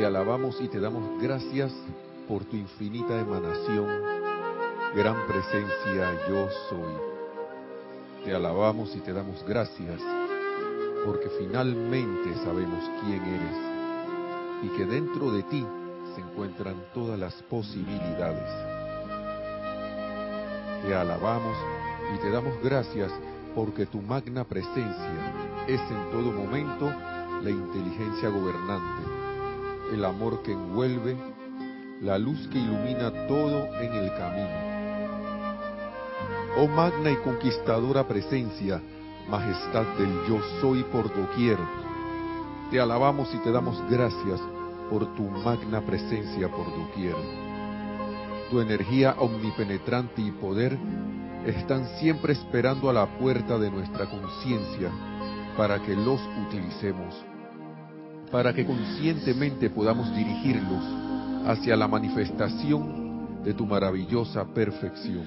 Te alabamos y te damos gracias por tu infinita emanación, gran presencia yo soy. Te alabamos y te damos gracias porque finalmente sabemos quién eres y que dentro de ti se encuentran todas las posibilidades. Te alabamos y te damos gracias porque tu magna presencia es en todo momento la inteligencia gobernante, el amor que envuelve, la luz que ilumina todo en el camino. Oh magna y conquistadora presencia, majestad del yo soy por doquier, te alabamos y te damos gracias por tu magna presencia por doquier. Tu energía omnipenetrante y poder están siempre esperando a la puerta de nuestra conciencia para que los utilicemos, para que conscientemente podamos dirigirlos hacia la manifestación de tu maravillosa perfección.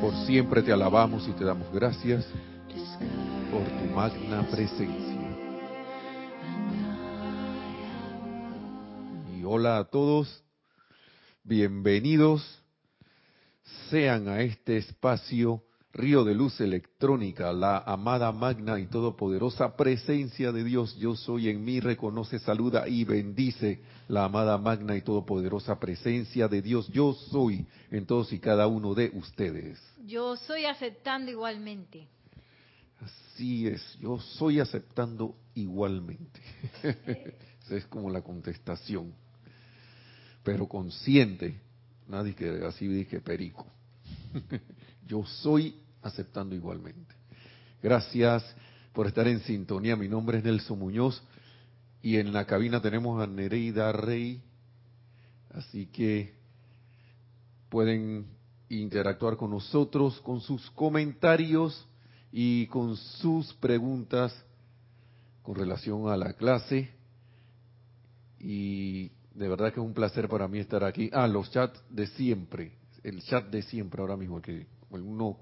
Por siempre te alabamos y te damos gracias por tu magna presencia. Y hola a todos, bienvenidos sean a este espacio Río de Luz Electrónica, la amada magna y todopoderosa presencia de Dios. Yo soy en mí, reconoce, saluda y bendice la amada magna y todopoderosa presencia de Dios. Yo soy en todos y cada uno de ustedes. Yo soy aceptando igualmente. Así es, yo soy aceptando igualmente. Esa es como la contestación. Pero consciente, nadie que así dije perico. Yo soy aceptando igualmente. Gracias por estar en sintonía. Mi nombre es Nelson Muñoz y en la cabina tenemos a Nereida Rey. Así que pueden interactuar con nosotros con sus comentarios y con sus preguntas con relación a la clase. Y de verdad que es un placer para mí estar aquí. Ah, los chats de siempre, el chat de siempre ahora mismo, que uno,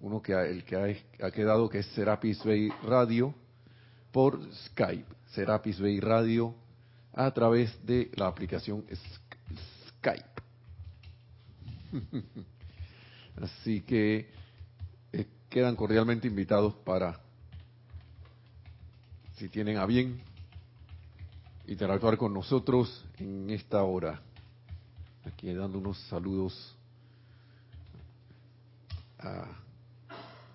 uno que el que ha, quedado que es Serapis Bay Radio por Skype, Serapis Bay Radio a través de la aplicación Skype. Así que eh, quedan cordialmente invitados para, si tienen a bien, interactuar con nosotros en esta hora. Aquí dando unos saludos a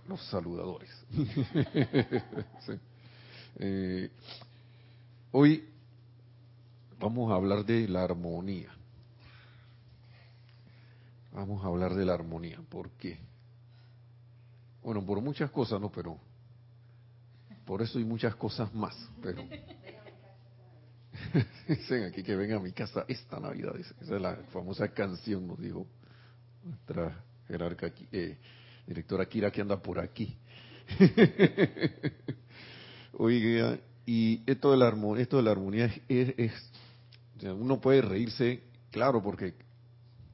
los saludadores. Eh, hoy vamos a hablar de la armonía. Vamos a hablar de la armonía. ¿Por qué? Bueno, por muchas cosas, ¿no? Pero por eso hay muchas cosas más. Pero Dicen aquí que venga a mi casa esta Navidad. Esa es la famosa canción, nos dijo nuestra jerarca eh, directora Kira que anda por aquí. Oiga, y esto de la armonía, esto de la armonía es, uno puede reírse, claro, porque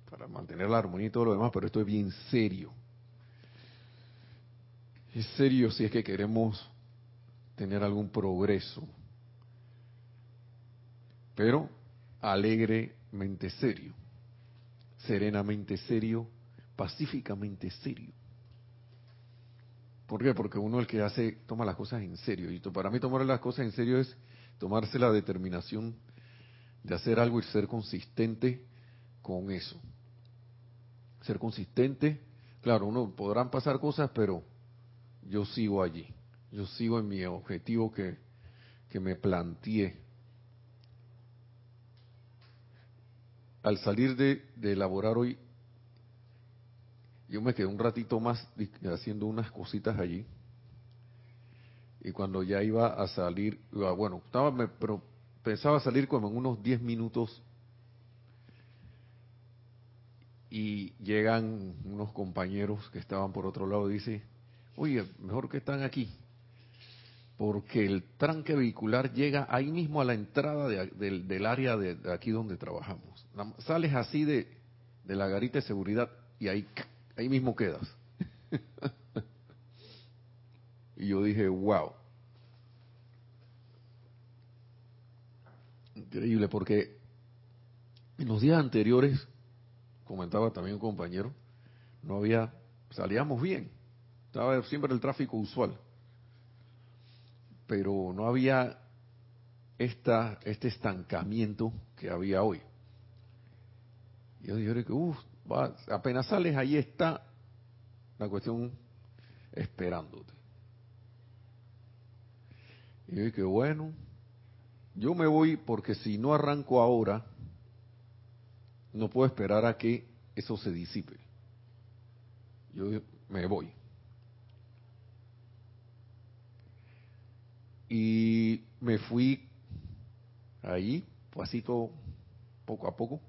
para mantener la armonía y todo lo demás, pero esto es bien serio. Es serio si es que queremos tener algún progreso pero alegremente serio, serenamente serio, pacíficamente serio. ¿Por qué? Porque uno el que hace, toma las cosas en serio. Y para mí tomar las cosas en serio es tomarse la determinación de hacer algo y ser consistente con eso. Ser consistente, claro, uno podrán pasar cosas, pero yo sigo allí. Yo sigo en mi objetivo que, que me planteé al salir de, elaborar hoy, yo me quedé un ratito más haciendo unas cositas allí. Y cuando ya iba a salir, bueno, estaba, pero pensaba salir como en unos 10 minutos. Y llegan unos compañeros que estaban por otro lado y dice, oye, mejor que están aquí porque el tranque vehicular llega ahí mismo a la entrada del, área de, aquí donde trabajamos. Sales así de, la garita de seguridad y ahí, ahí mismo quedas. y yo dije, wow. Increíble, porque en los días anteriores, comentaba también un compañero, no había, salíamos bien, estaba siempre el tráfico usual, pero no había esta, este estancamiento que había hoy. Y yo dije que, uff, apenas sales, ahí está la cuestión esperándote. Y yo dije, bueno, yo me voy porque si no arranco ahora, no puedo esperar a que eso se disipe. Yo me voy. Y me fui ahí, pasito poco a poco.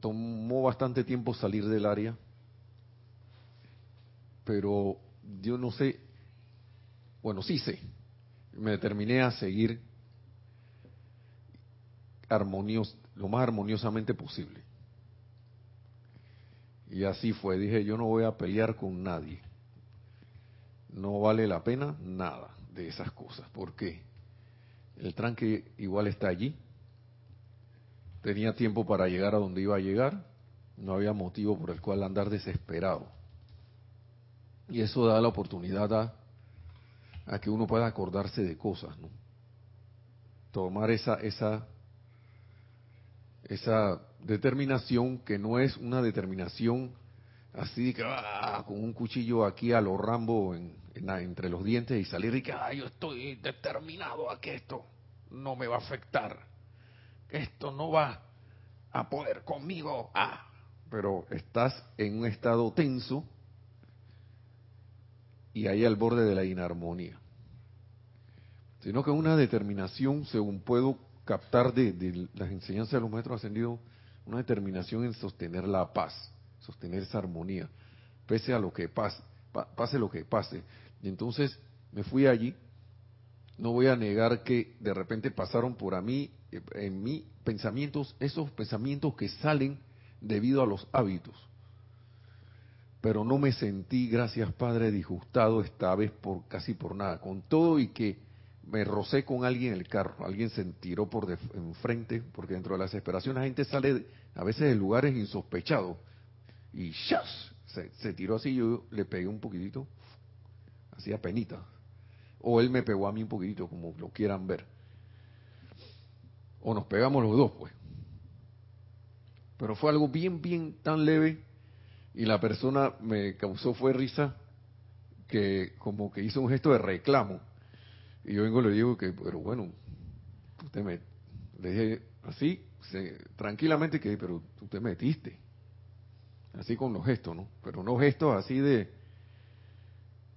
Tomó bastante tiempo salir del área, pero yo no sé, bueno, sí sé, me determiné a seguir armonios, lo más armoniosamente posible. Y así fue, dije, yo no voy a pelear con nadie. No vale la pena nada de esas cosas. ¿Por qué? El tranque igual está allí. Tenía tiempo para llegar a donde iba a llegar. No había motivo por el cual andar desesperado. Y eso da la oportunidad a, a que uno pueda acordarse de cosas, ¿no? Tomar esa, esa esa determinación que no es una determinación así que ah, con un cuchillo aquí a lo Rambo en, entre los dientes y salir y que yo estoy determinado a que esto no me va a afectar, esto no va a poder conmigo, ah, pero estás en un estado tenso y ahí al borde de la inarmonía. Sino que una determinación, según puedo captar de, las enseñanzas de los maestros ascendidos una determinación en sostener la paz, sostener esa armonía, pese a lo que pase, pase lo que pase. Y entonces me fui allí, no voy a negar que de repente pasaron por a mí, en mí, pensamientos, esos pensamientos que salen debido a los hábitos. Pero no me sentí, gracias Padre, disgustado esta vez por casi por nada, con todo y que me rocé con alguien en el carro, alguien se tiró por de, enfrente, porque dentro de la desesperación la gente sale a veces de lugares insospechados, y ¡shas! Se, tiró así, yo le pegué un poquitito, hacía penita, o él me pegó a mí un poquitito, como lo quieran ver, o nos pegamos los dos, pues. Pero fue algo bien, bien tan leve, y la persona me causó fue risa, que como que hizo un gesto de reclamo y yo vengo y le digo que, pero bueno, usted me, le dije así, tranquilamente que, pero tú te metiste. Así con los gestos, ¿no? Pero no gestos así de,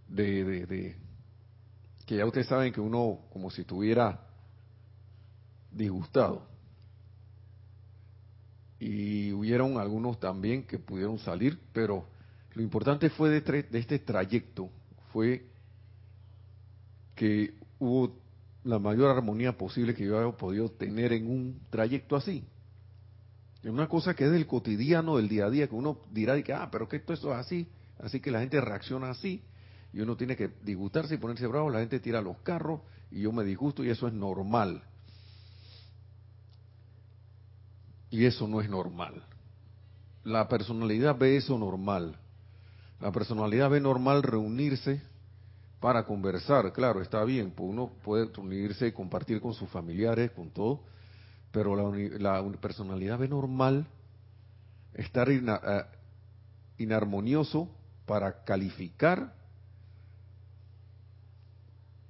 de, de, de, que ya ustedes saben que uno como si estuviera disgustado. Y hubieron algunos también que pudieron salir, pero lo importante fue de, de este trayecto, fue que hubo la mayor armonía posible que yo haya podido tener en un trayecto así. En una cosa que es del cotidiano, del día a día, que uno dirá que, ah, pero que esto, es así, así que la gente reacciona así, y uno tiene que disgustarse y ponerse bravo, la gente tira los carros, y yo me disgusto, y eso es normal. Y eso no es normal. La personalidad ve eso normal. La personalidad ve normal reunirse para conversar, claro, está bien, pues uno puede unirse y compartir con sus familiares, con todo, pero la, personalidad ve normal estar eh, inarmonioso para calificar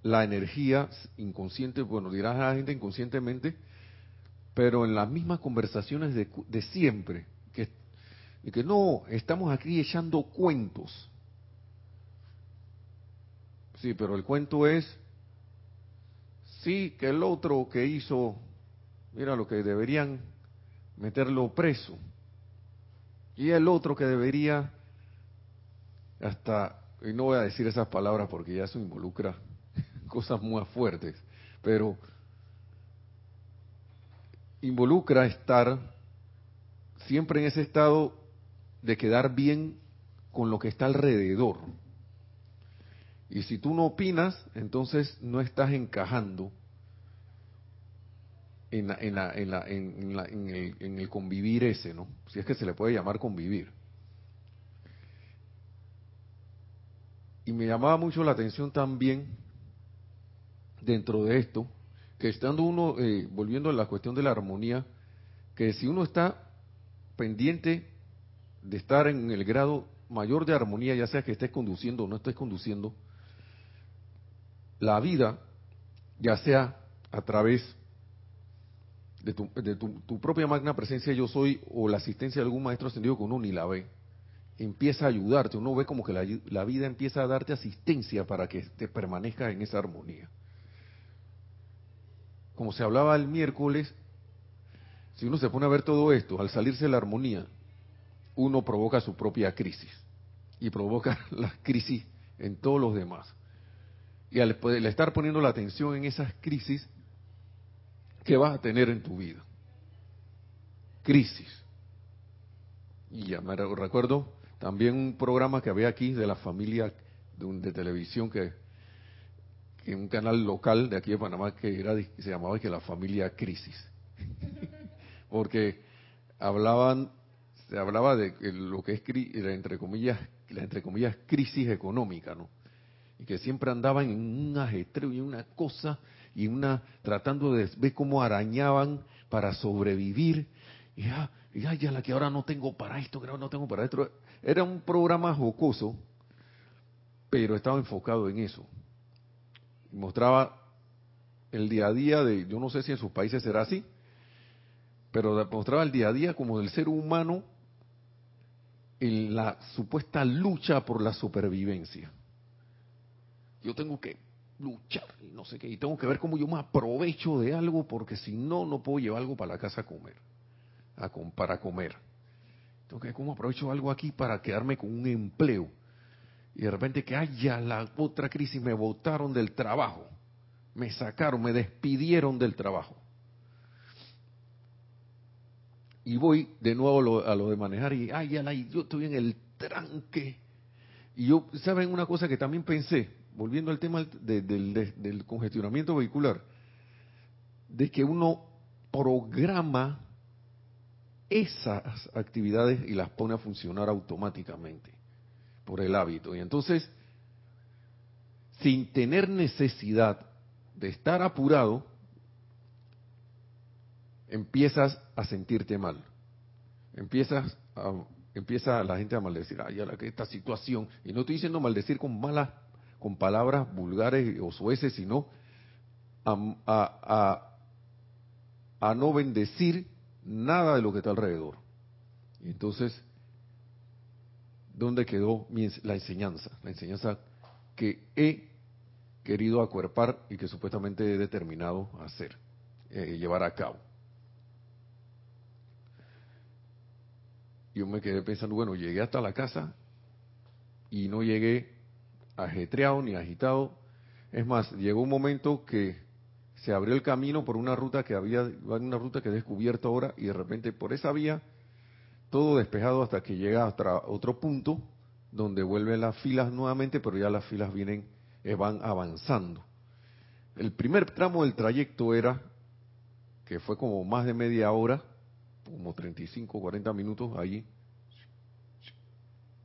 la energía inconsciente, bueno, dirás a la gente inconscientemente, pero en las mismas conversaciones de, de siempre, que, que no, estamos aquí echando cuentos, Sí, pero el cuento es, sí, que el otro que hizo, mira lo que deberían meterlo preso. Y el otro que debería, hasta, y no voy a decir esas palabras porque ya eso involucra cosas muy fuertes, pero involucra estar siempre en ese estado de quedar bien con lo que está alrededor Y si tú no opinas, entonces no estás encajando en, el, convivir ese, ¿no? Si es que se le puede llamar convivir. Y me llamaba mucho la atención también dentro de esto, que estando uno, eh, volviendo a la cuestión de la armonía, que si uno está pendiente de estar en el grado mayor de armonía, ya sea que estés conduciendo o no estés conduciendo, la vida, ya sea a través de, tu, propia magna presencia yo soy o la asistencia de algún maestro ascendido que uno ni la ve, empieza a ayudarte, uno ve como que la, la vida empieza a darte asistencia para que te permanezcas en esa armonía. Como se hablaba el miércoles, si uno se pone a ver todo esto, al salirse de la armonía, uno provoca su propia crisis y provoca la crisis en todos los demás. Y al, estar poniendo la atención en esas crisis, ¿qué vas a tener en tu vida? Crisis. Y ya me recuerdo también un programa que había aquí de la familia de, de televisión que, en un canal local de aquí de Panamá que era se llamaba que la familia crisis porque hablaban se hablaba de lo que es entre comillas la entre comillas crisis económica no y que siempre andaban en un ajetreo y una cosa y una tratando de ver cómo arañaban para sobrevivir y ya, ya, ya la que ahora no tengo para esto, que no tengo para esto. Era un programa jocoso, pero estaba enfocado en eso. Mostraba el día a día de, yo no sé si en sus países será así, pero mostraba el día a día como del ser humano en la supuesta lucha por la supervivencia yo tengo que luchar y no sé qué, y tengo que ver cómo yo me aprovecho de algo porque si no, no puedo llevar algo para la casa a comer, a, para comer. Tengo que ver cómo aprovecho algo aquí para quedarme con un empleo. Y de repente que haya la otra crisis, me botaron del trabajo, me sacaron, me despidieron del trabajo. Y voy de nuevo a lo, de manejar y, ay, ya yo estoy en el tranque. Y yo, ¿saben una cosa que también pensé? volviendo al tema del congestionamiento vehicular, de que uno programa esas actividades y las pone a funcionar automáticamente por el hábito. Y entonces, sin tener necesidad de estar apurado, empiezas a sentirte mal. Empiezas a, empieza la gente a maldecir, ay, que esta situación, y no estoy diciendo maldecir con malas con palabras vulgares o sueces, sino a, a, no bendecir nada de lo que está alrededor. Y entonces, ¿dónde quedó la enseñanza? La enseñanza que he querido acuerpar y que supuestamente he determinado hacer, eh, llevar a cabo. Yo me quedé pensando, bueno, llegué hasta la casa y no llegué ajetreado ni agitado. Es más, llegó un momento que se abrió el camino por una ruta que había, una ruta que he descubierto ahora y de repente por esa vía todo despejado hasta que llega hasta otro punto donde vuelven las filas nuevamente, pero ya las filas vienen, eh, van avanzando. El primer tramo del trayecto era, que fue como más de media hora, como 35, 40 minutos allí,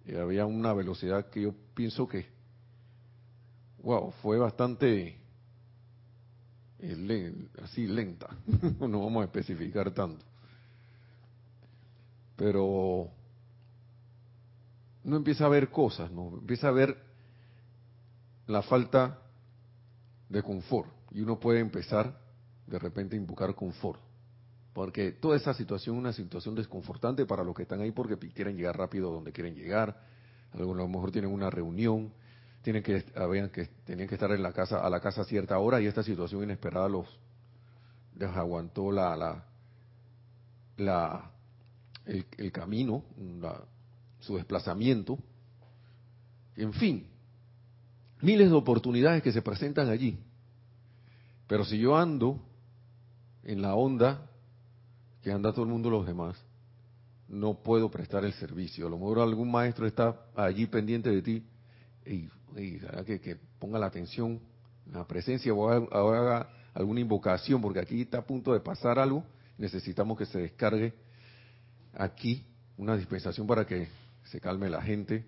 y había una velocidad que yo pienso que wow, fue bastante eh, así lenta. no vamos a especificar tanto. Pero no empieza a ver cosas, no empieza a ver la falta de confort. Y uno puede empezar de repente a invocar confort. Porque toda esa situación es una situación desconfortante para los que están ahí porque quieren llegar rápido donde quieren llegar. Algunos a lo mejor tienen una reunión, tienen que habían que tenían que estar en la casa a la casa a cierta hora y esta situación inesperada los les aguantó la la, la el, camino su desplazamiento. En fin miles de oportunidades que se presentan allí. Pero si yo ando en la onda que anda todo el mundo los demás no puedo prestar el servicio. A lo mejor algún maestro está allí pendiente de ti y, que, que, ponga la atención en la presencia o haga alguna invocación, porque aquí está a punto de pasar algo, necesitamos que se descargue aquí una dispensación para que se calme la gente,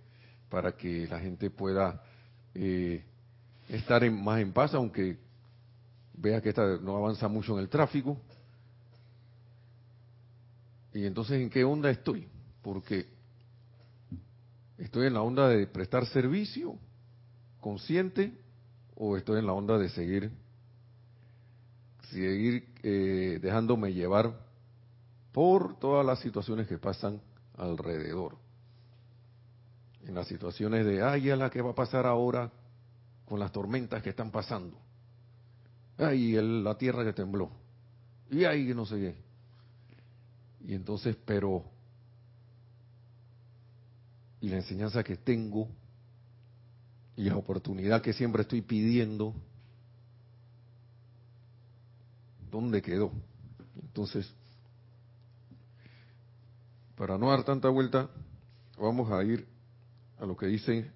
para que la gente pueda eh, estar en, más en paz, aunque vea que esta no avanza mucho en el tráfico. Y entonces, ¿en qué onda estoy? Porque estoy en la onda de prestar servicio consciente o estoy en la onda de seguir seguir eh, dejándome llevar por todas las situaciones que pasan alrededor. En las situaciones de, ay, a la que va a pasar ahora con las tormentas que están pasando. Ay, la tierra que tembló. Y ay, no sé qué. Y entonces, pero, y la enseñanza que tengo, y la oportunidad que siempre estoy pidiendo, ¿dónde quedó? Entonces, para no dar tanta vuelta, vamos a ir a lo que dicen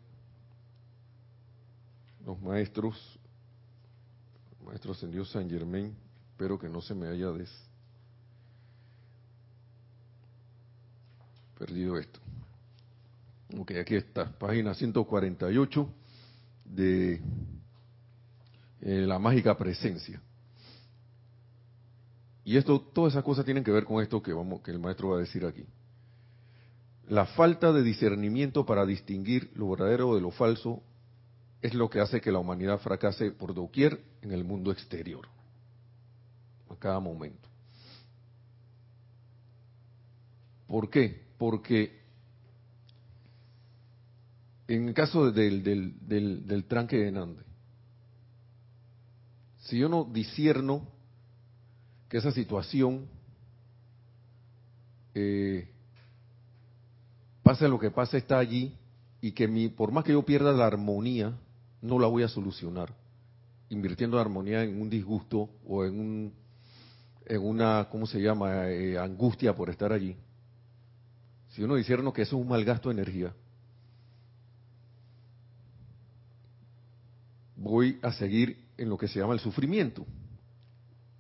los maestros, maestros en Dios San Germain, espero que no se me haya des perdido esto. Ok, aquí está, página 148 de eh, la mágica presencia. Y esto, todas esas cosas tienen que ver con esto que vamos, que el maestro va a decir aquí. La falta de discernimiento para distinguir lo verdadero de lo falso es lo que hace que la humanidad fracase por doquier en el mundo exterior, a cada momento. ¿Por qué? Porque en el caso del, del, tranque de Nande, si yo no disierno que esa situación eh, pase lo que pase, está allí y que mi, por más que yo pierda la armonía, no la voy a solucionar. Invirtiendo la armonía en un disgusto o en, un, una, ¿cómo se llama?, eh, angustia por estar allí. Si uno disierno que eso es un mal gasto de energía, voy a seguir en lo que se llama el sufrimiento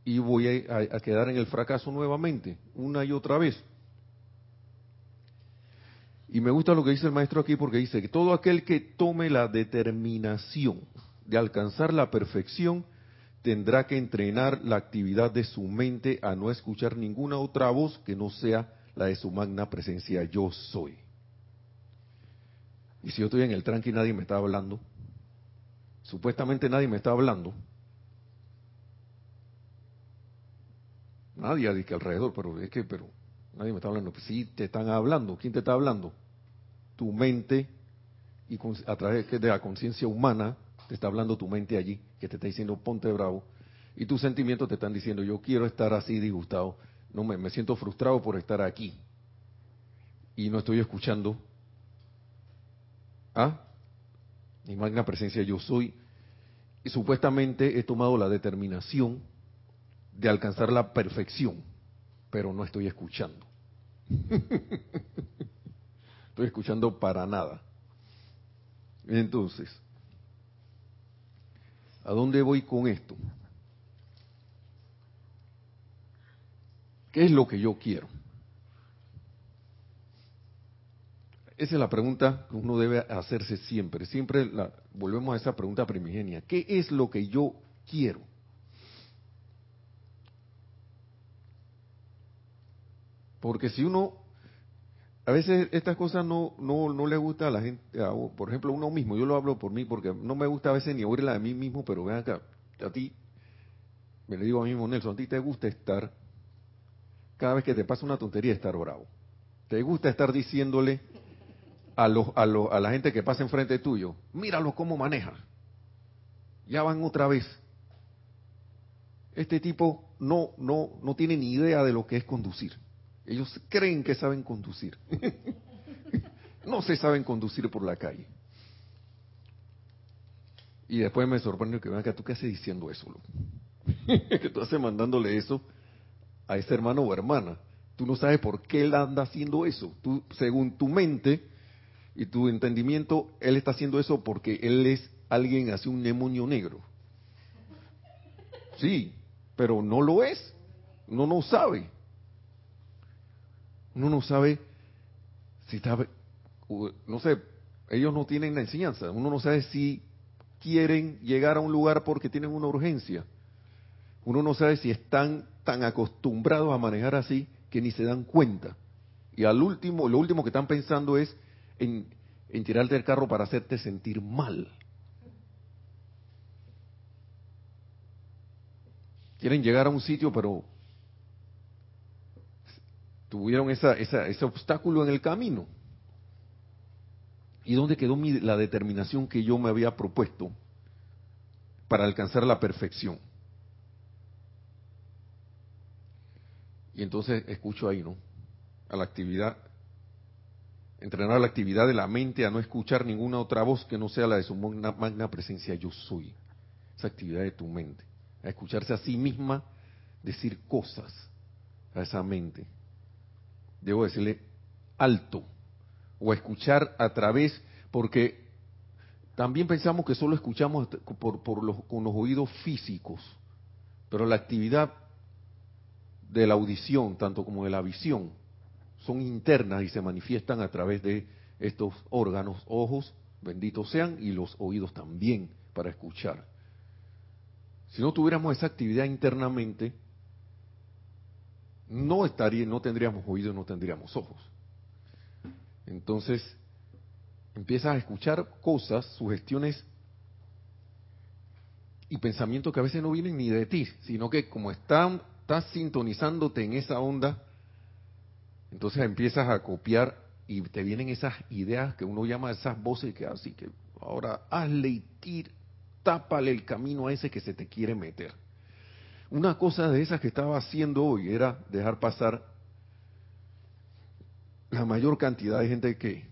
y voy a quedar en el fracaso nuevamente, una y otra vez. Y me gusta lo que dice el maestro aquí porque dice que todo aquel que tome la determinación de alcanzar la perfección tendrá que entrenar la actividad de su mente a no escuchar ninguna otra voz que no sea la de su magna presencia yo soy. Y si yo estoy en el tranque y nadie me está hablando, supuestamente nadie me está hablando, nadie dice alrededor, pero es que, pero nadie me está hablando. Pues sí, te están hablando. ¿Quién te está hablando? Tu mente y a través de la conciencia humana te está hablando tu mente allí, que te está diciendo ponte bravo, y tus sentimientos te están diciendo yo quiero estar así disgustado, no me, me siento frustrado por estar aquí y no estoy escuchando ¿Ah? Mi magna presencia yo soy. Y supuestamente he tomado la determinación de alcanzar la perfección, pero no estoy escuchando. estoy escuchando para nada. Entonces, ¿a dónde voy con esto? ¿Qué es lo que yo quiero? Esa es la pregunta que uno debe hacerse siempre. Siempre la, volvemos a esa pregunta primigenia. ¿Qué es lo que yo quiero? Porque si uno a veces estas cosas no, no, no le gusta a la gente, por ejemplo, uno mismo, yo lo hablo por mí porque no me gusta a veces ni oírla de mí mismo, pero ven acá, a ti, me le digo a mí mismo, Nelson, a ti te gusta estar, cada vez que te pasa una tontería, estar bravo. Te gusta estar diciéndole a, los, a, a la gente que pasa enfrente tuyo, míralo cómo maneja. Ya van otra vez. Este tipo no, no, no tiene ni idea de lo que es conducir. Ellos creen que saben conducir. no se saben conducir por la calle. Y después me sorprende que vean que tú qué haces diciendo eso, que tú haces mandándole eso a ese hermano o hermana. Tú no sabes por qué él anda haciendo eso. Tú, según tu mente, Y tu entendimiento, él está haciendo eso porque él es alguien así, un demonio negro. Sí, pero no lo es. Uno no sabe. Uno no sabe si está, no sé, ellos no tienen la enseñanza. Uno no sabe si quieren llegar a un lugar porque tienen una urgencia. Uno no sabe si están tan acostumbrados a manejar así que ni se dan cuenta. Y al último, lo último que están pensando es en, en tirarte del carro para hacerte sentir mal. Quieren llegar a un sitio, pero tuvieron esa, ese obstáculo en el camino. ¿Y dónde quedó la determinación que yo me había propuesto para alcanzar la perfección? Y entonces escucho ahí, ¿no? A la actividad, entrenar la actividad de la mente a no escuchar ninguna otra voz que no sea la de su magna presencia yo soy. Esa actividad de tu mente. A escucharse a sí misma decir cosas a esa mente. Debo decirle alto o escuchar a través, porque también pensamos que solo escuchamos por, por los, con los oídos físicos, pero la actividad de la audición, tanto como de la visión, son internas y se manifiestan a través de estos órganos, ojos, benditos sean, y los oídos también para escuchar. Si no tuviéramos esa actividad internamente, no estaría, no tendríamos oídos, no tendríamos ojos. Entonces, empiezas a escuchar cosas, sugestiones y pensamientos que a veces no vienen ni de ti, sino que como están estás sintonizándote en esa onda, entonces empiezas a copiar y te vienen esas ideas que uno llama esas voces que así que ahora hazle y tir, tápale el camino a ese que se te quiere meter. Una cosa de esas que estaba haciendo hoy era dejar pasar la mayor cantidad de gente que,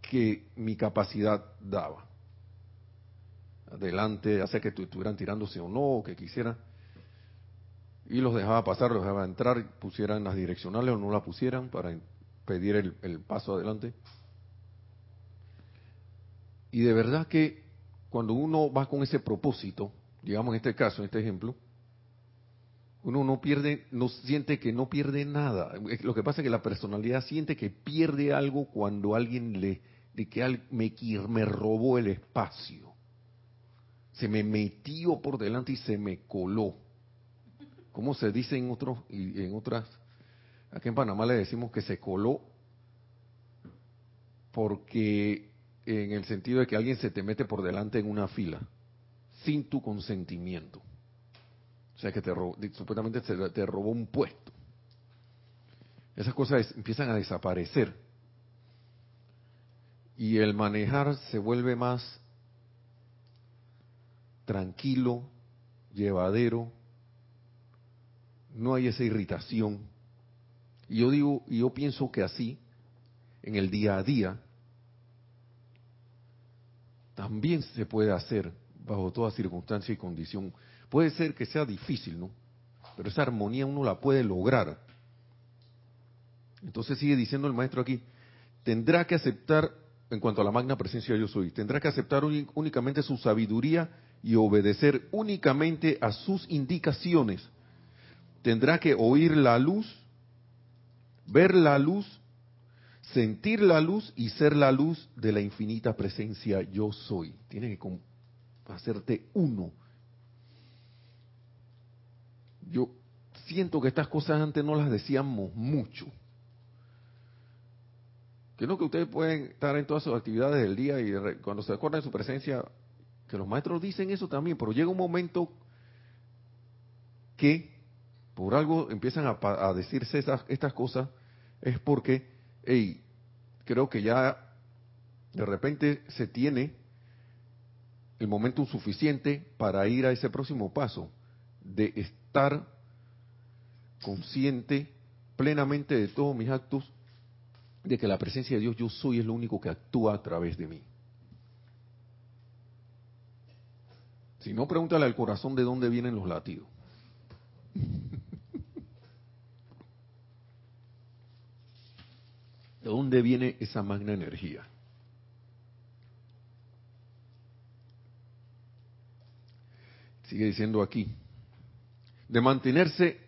que mi capacidad daba. Adelante, hace que estuvieran tirándose o no, que quisieran y los dejaba pasar, los dejaba entrar, pusieran las direccionales o no las pusieran para pedir el, paso adelante. Y de verdad que cuando uno va con ese propósito, digamos en este caso, en este ejemplo, uno no pierde, no siente que no pierde nada. Lo que pasa es que la personalidad siente que pierde algo cuando alguien le, de que me, me robó el espacio. Se me metió por delante y se me coló. ¿Cómo se dice en otros y en otras? Aquí en Panamá le decimos que se coló porque en el sentido de que alguien se te mete por delante en una fila sin tu consentimiento. O sea que te supuestamente te robó un puesto. Esas cosas empiezan a desaparecer. Y el manejar se vuelve más tranquilo, llevadero, no hay esa irritación. Y yo digo, y yo pienso que así, en el día a día, también se puede hacer bajo toda circunstancia y condición. Puede ser que sea difícil, ¿no? Pero esa armonía uno la puede lograr. Entonces sigue diciendo el maestro aquí, tendrá que aceptar, en cuanto a la magna presencia yo soy, tendrá que aceptar únicamente su sabiduría y obedecer únicamente a sus indicaciones tendrá que oír la luz, ver la luz, sentir la luz y ser la luz de la infinita presencia yo soy. Tiene que hacerte uno. Yo siento que estas cosas antes no las decíamos mucho. Que no que ustedes pueden estar en todas sus actividades del día y cuando se acuerdan de su presencia, que los maestros dicen eso también, pero llega un momento que por algo empiezan a, decirse estas cosas, es porque, hey, creo que ya de repente se tiene el momento suficiente para ir a ese próximo paso, de estar consciente plenamente de todos mis actos, de que la presencia de Dios yo soy es lo único que actúa a través de mí. Si no, pregúntale al corazón de dónde vienen los latidos. ¿De dónde viene esa magna energía? Sigue diciendo aquí, de mantenerse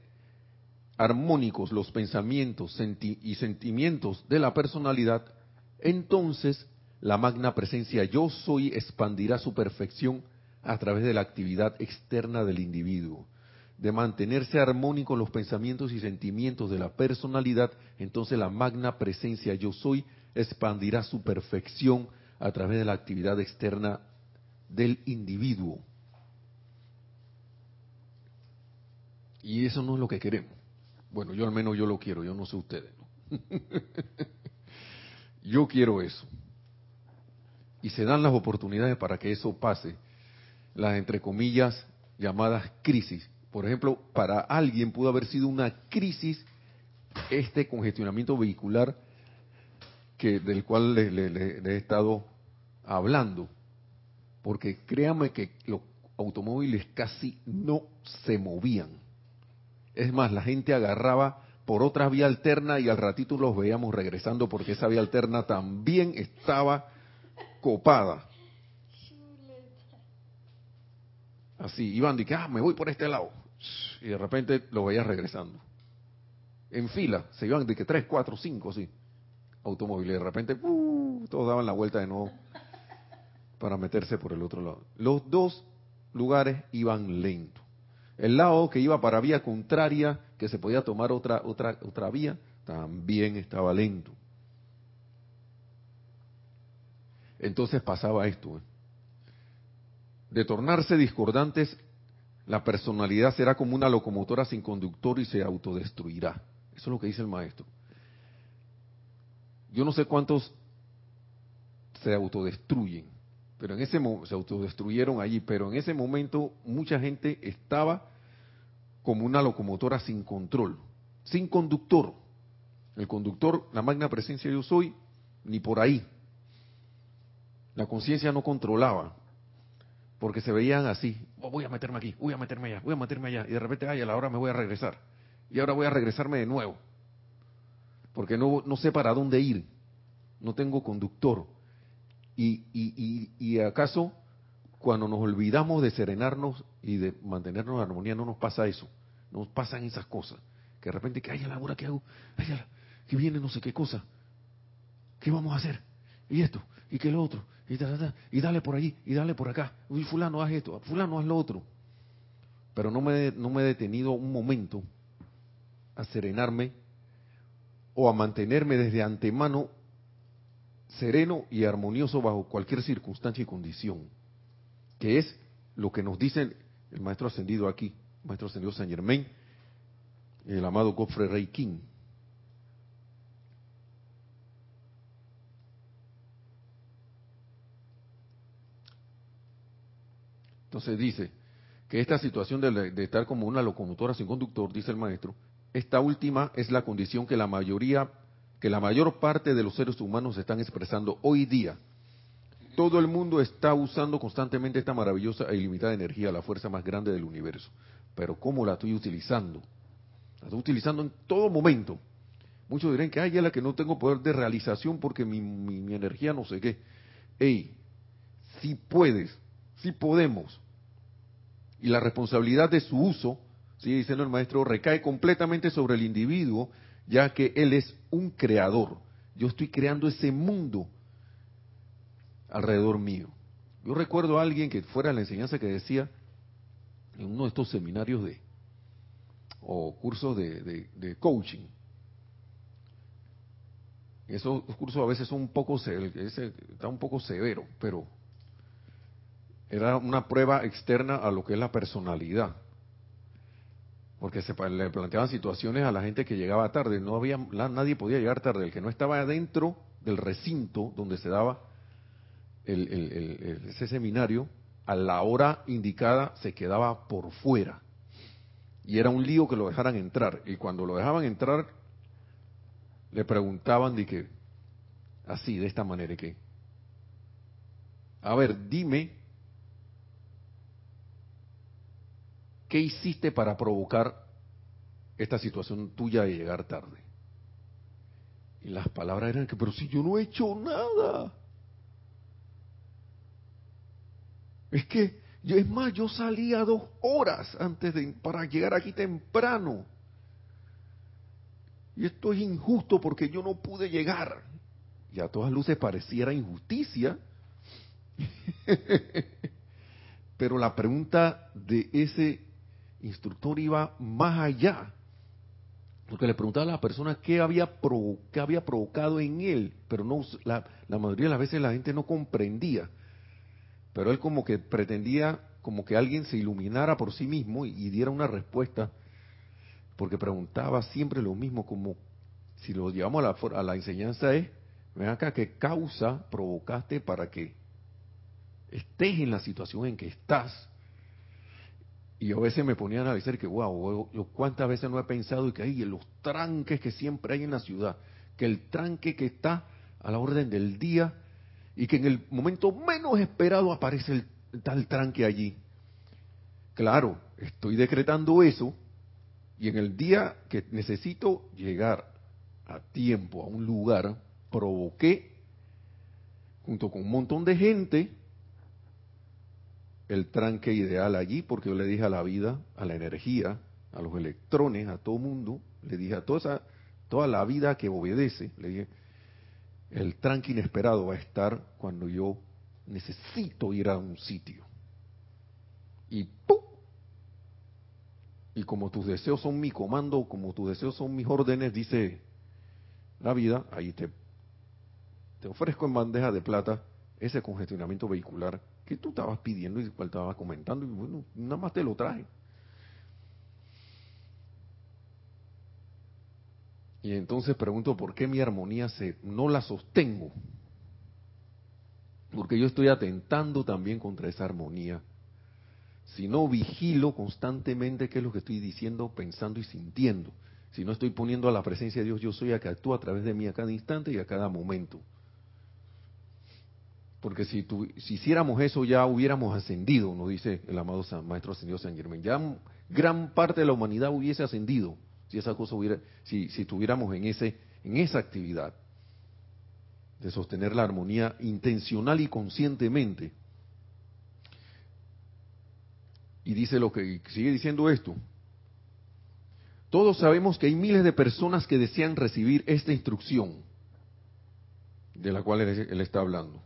armónicos los pensamientos y sentimientos de la personalidad, entonces la magna presencia yo soy expandirá su perfección a través de la actividad externa del individuo. De mantenerse armónicos los pensamientos y sentimientos de la personalidad, entonces la magna presencia yo soy expandirá su perfección a través de la actividad externa del individuo. Y eso no es lo que queremos. Bueno, yo al menos yo lo quiero, yo no sé ustedes. yo quiero eso. Y se dan las oportunidades para que eso pase. Las, entre comillas, llamadas crisis. Por ejemplo, para alguien pudo haber sido una crisis este congestionamiento vehicular que del cual le, he estado hablando. Porque créanme que los automóviles casi no se movían es más, la gente agarraba por otra vía alterna y al ratito los veíamos regresando porque esa vía alterna también estaba copada. Así, iban de que, ah, me voy por este lado. Y de repente lo veías regresando. En fila, se iban de que tres, cuatro, cinco, sí, automóviles. Y de repente, uh, todos daban la vuelta de nuevo para meterse por el otro lado. Los dos lugares iban lentos. El lado que iba para vía contraria, que se podía tomar otra, otra, otra vía, también estaba lento. Entonces pasaba esto. ¿eh? De tornarse discordantes, la personalidad será como una locomotora sin conductor y se autodestruirá. Eso es lo que dice el maestro. Yo no sé cuántos se autodestruyen, pero en ese se autodestruyeron allí, pero en ese momento mucha gente estaba como una locomotora sin control, sin conductor. El conductor, la magna presencia yo soy, ni por ahí. La conciencia no controlaba, porque se veían así, oh, voy a meterme aquí, voy a meterme allá, voy a meterme allá, y de repente, ay, a la hora me voy a regresar. Y ahora voy a regresarme de nuevo, porque no, no sé para dónde ir, no tengo conductor. Y, y, y, acaso cuando nos olvidamos de serenarnos y de mantenernos en armonía, no nos pasa eso. No nos pasan esas cosas. Que de repente, que ay, la hora que hago, que viene no sé qué cosa. ¿Qué vamos a hacer? Y esto, y que lo otro, y, y dale por allí, y dale por acá. Uy, fulano, haz esto, fulano, haz lo otro. Pero no me, no me he detenido un momento a serenarme o a mantenerme desde antemano sereno y armonioso bajo cualquier circunstancia y condición, que es lo que nos dice el maestro ascendido aquí, el maestro ascendido San Germain, el amado Godfrey Rey King. Entonces dice que esta situación de, estar como una locomotora sin conductor, dice el maestro, esta última es la condición que la mayoría que la mayor parte de los seres humanos están expresando hoy día. Todo el mundo está usando constantemente esta maravillosa e ilimitada energía, la fuerza más grande del universo. Pero ¿cómo la estoy utilizando? La estoy utilizando en todo momento. Muchos dirán que hay es la que no tengo poder de realización porque mi, mi, energía no sé qué. Ey, si puedes, si podemos. Y la responsabilidad de su uso, sigue diciendo el maestro, recae completamente sobre el individuo ya que Él es un creador. Yo estoy creando ese mundo alrededor mío. Yo recuerdo a alguien que fuera la enseñanza que decía en uno de estos seminarios de o cursos de, coaching. Esos cursos a veces son un poco está un poco severo, pero era una prueba externa a lo que es la personalidad porque se le planteaban situaciones a la gente que llegaba tarde, no había nadie podía llegar tarde, el que no estaba adentro del recinto donde se daba ese seminario, a la hora indicada se quedaba por fuera. Y era un lío que lo dejaran entrar. Y cuando lo dejaban entrar, le preguntaban de que, así, de esta manera, que, a ver, dime ¿Qué hiciste para provocar esta situación tuya de llegar tarde? Y las palabras eran que, pero si yo no he hecho nada. Es que, es más, yo salía dos horas antes de, para llegar aquí temprano. Y esto es injusto porque yo no pude llegar. Y a todas luces pareciera injusticia. Pero la pregunta de ese instructor iba más allá. Porque le preguntaba a la persona qué había, qué había provocado en él, pero no la, la mayoría de las veces la gente no comprendía. Pero él como que pretendía como que alguien se iluminara por sí mismo y, diera una respuesta, porque preguntaba siempre lo mismo, como si lo llevamos a la, a la enseñanza es, ven acá, ¿qué causa provocaste para que estés en la situación en que estás? Y a veces me ponía a analizar que, wow, yo cuántas veces no he pensado y que hay los tranques que siempre hay en la ciudad, que el tranque que está a la orden del día y que en el momento menos esperado aparece el tal tranque allí. Claro, estoy decretando eso y en el día que necesito llegar a tiempo a un lugar, provoqué junto con un montón de gente el tranque ideal allí, porque yo le dije a la vida, a la energía, a los electrones, a todo mundo, le dije a toda, esa, toda la vida que obedece, le dije, el tranque inesperado va a estar cuando yo necesito ir a un sitio. Y ¡pum! Y como tus deseos son mi comando, como tus deseos son mis órdenes, dice la vida, ahí te, te ofrezco en bandeja de plata ese congestionamiento vehicular que tú estabas pidiendo y cual estabas comentando, y bueno, nada más te lo traje. Y entonces pregunto por qué mi armonía se, no la sostengo. Porque yo estoy atentando también contra esa armonía. Si no vigilo constantemente qué es lo que estoy diciendo, pensando y sintiendo. Si no estoy poniendo a la presencia de Dios, yo soy a que actúa a través de mí a cada instante y a cada momento. Porque si, si hiciéramos eso ya hubiéramos ascendido, nos dice el amado Maestro Ascendido San Germán. Ya gran parte de la humanidad hubiese ascendido si esa cosa hubiera, si, si estuviéramos en ese, en esa actividad de sostener la armonía intencional y conscientemente. Y dice lo que sigue diciendo esto. Todos sabemos que hay miles de personas que desean recibir esta instrucción de la cual él está hablando.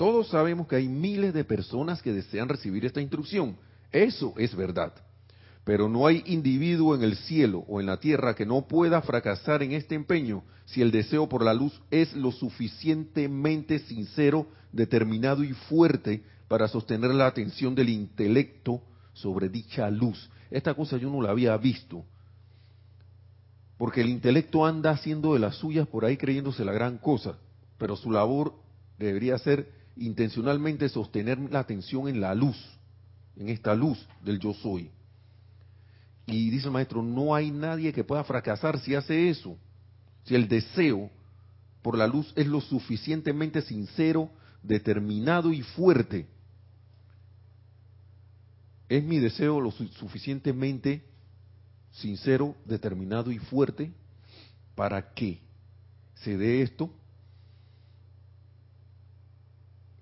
Todos sabemos que hay miles de personas que desean recibir esta instrucción. Eso es verdad. Pero no hay individuo en el cielo o en la tierra que no pueda fracasar en este empeño si el deseo por la luz es lo suficientemente sincero, determinado y fuerte para sostener la atención del intelecto sobre dicha luz. Esta cosa yo no la había visto. Porque el intelecto anda haciendo de las suyas por ahí creyéndose la gran cosa, pero su labor debería ser intencionalmente sostener la atención en la luz, en esta luz del yo soy. Y dice el maestro, no hay nadie que pueda fracasar si hace eso, si el deseo por la luz es lo suficientemente sincero, determinado y fuerte. ¿Es mi deseo lo suficientemente sincero, determinado y fuerte para que se dé esto?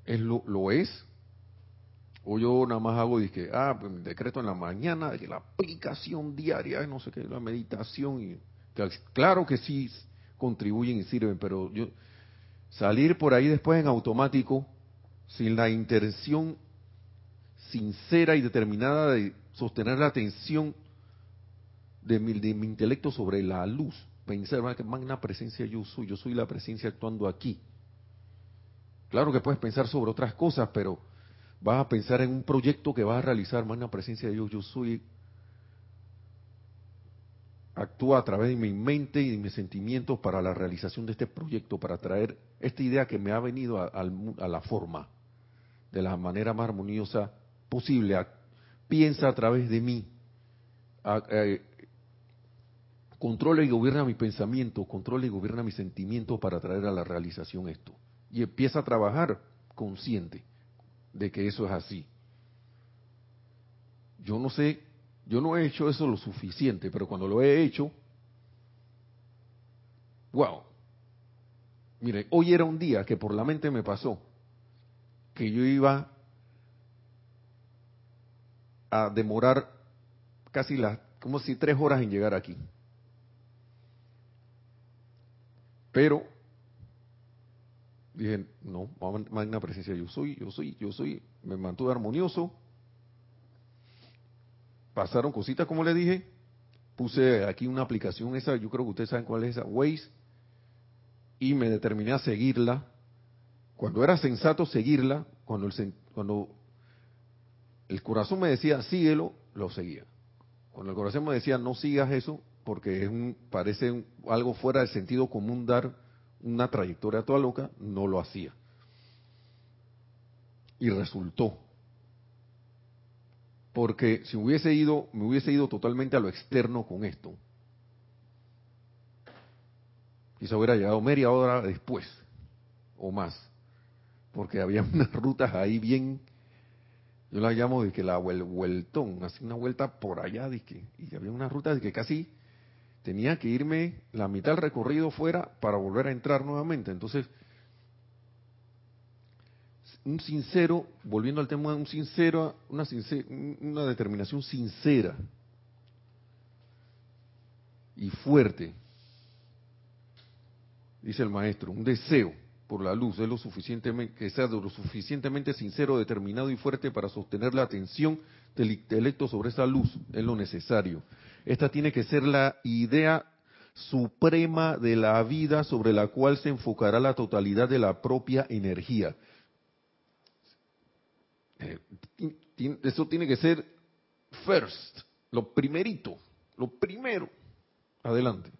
Es lo, es, o yo nada más hago que ah, pues, decreto en la mañana, la aplicación diaria, no sé qué, la meditación, y claro que sí contribuyen y sirven, pero yo salir por ahí después en automático, sin la intención sincera y determinada de sostener la atención de mi, de mi intelecto sobre la luz, pensar que magna presencia yo soy, yo soy la presencia actuando aquí Claro que puedes pensar sobre otras cosas, pero vas a pensar en un proyecto que vas a realizar, más en la presencia de Dios. Yo soy, actúa a través de mi mente y de mis sentimientos para la realización de este proyecto, para traer esta idea que me ha venido a, la forma, de la manera más armoniosa posible. piensa a través de mí. controla y gobierna mi pensamiento, controla y gobierna mis sentimientos para traer a la realización esto y empieza a trabajar consciente de que eso es así. Yo no sé, yo no he hecho eso lo suficiente, pero cuando lo he hecho, wow. Mire, hoy era un día que por la mente me pasó que yo iba a demorar casi las, como si tres horas en llegar aquí. Pero dije, no, magna presencia, yo soy, yo soy, yo soy, me mantuve armonioso. Pasaron cositas como le dije, puse aquí una aplicación esa, yo creo que ustedes saben cuál es esa, Waze, y me determiné a seguirla. Cuando era sensato seguirla, cuando el, cuando el corazón me decía síguelo, lo seguía. Cuando el corazón me decía no sigas eso, porque es un, parece algo fuera del sentido común dar una trayectoria toda loca, no lo hacía. Y resultó. Porque si hubiese ido, me hubiese ido totalmente a lo externo con esto. Quizá hubiera llegado media hora después, o más. Porque había unas rutas ahí bien, yo las llamo de que la vueltón, así una vuelta por allá, de que, y había unas rutas de que casi tenía que irme la mitad del recorrido fuera para volver a entrar nuevamente. Entonces, un sincero, volviendo al tema, un sincero, una, una determinación sincera y fuerte, dice el maestro, un deseo por la luz, es lo suficientemente, que sea lo suficientemente sincero, determinado y fuerte para sostener la atención del intelecto sobre esa luz, es lo necesario. Esta tiene que ser la idea suprema de la vida sobre la cual se enfocará la totalidad de la propia energía. Eh, eso tiene que ser first, lo primerito, lo primero. Adelante.